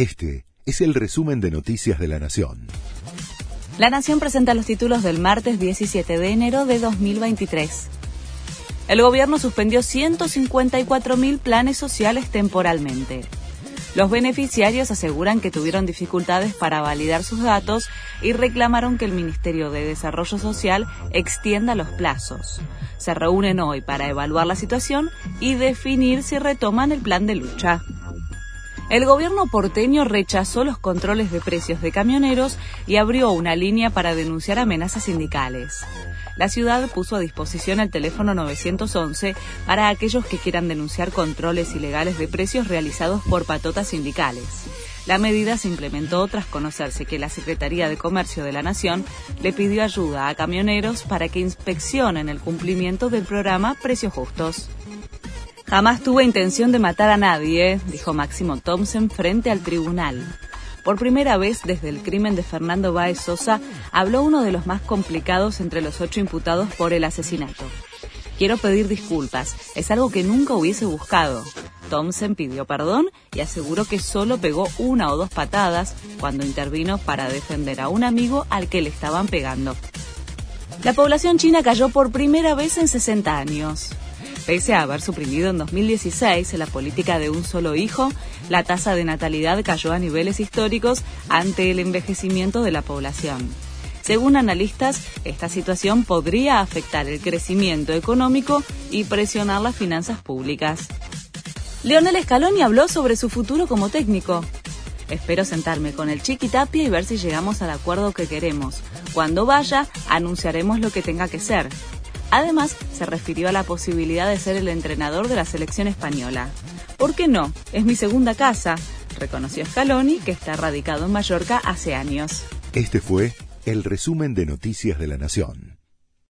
Este es el resumen de Noticias de la Nación. La Nación presenta los títulos del martes 17 de enero de 2023. El gobierno suspendió 154.000 planes sociales temporalmente. Los beneficiarios aseguran que tuvieron dificultades para validar sus datos y reclamaron que el Ministerio de Desarrollo Social extienda los plazos. Se reúnen hoy para evaluar la situación y definir si retoman el plan de lucha. El gobierno porteño rechazó los controles de precios de camioneros y abrió una línea para denunciar amenazas sindicales. La ciudad puso a disposición el teléfono 911 para aquellos que quieran denunciar controles ilegales de precios realizados por patotas sindicales. La medida se implementó tras conocerse que la Secretaría de Comercio de la Nación le pidió ayuda a camioneros para que inspeccionen el cumplimiento del programa Precios Justos. Jamás tuve intención de matar a nadie, dijo Máximo Thompson frente al tribunal. Por primera vez desde el crimen de Fernando Báez Sosa, habló uno de los más complicados entre los ocho imputados por el asesinato. Quiero pedir disculpas, es algo que nunca hubiese buscado. Thompson pidió perdón y aseguró que solo pegó una o dos patadas cuando intervino para defender a un amigo al que le estaban pegando. La población china cayó por primera vez en 60 años. Pese a haber suprimido en 2016 la política de un solo hijo, la tasa de natalidad cayó a niveles históricos ante el envejecimiento de la población. Según analistas, esta situación podría afectar el crecimiento económico y presionar las finanzas públicas. Leonel Scaloni habló sobre su futuro como técnico. Espero sentarme con el Chiqui Tapia y ver si llegamos al acuerdo que queremos. Cuando vaya, anunciaremos lo que tenga que ser. Además, se refirió a la posibilidad de ser el entrenador de la selección española. ¿Por qué no? Es mi segunda casa, reconoció Scaloni, que está radicado en Mallorca hace años. Este fue el resumen de Noticias de la Nación.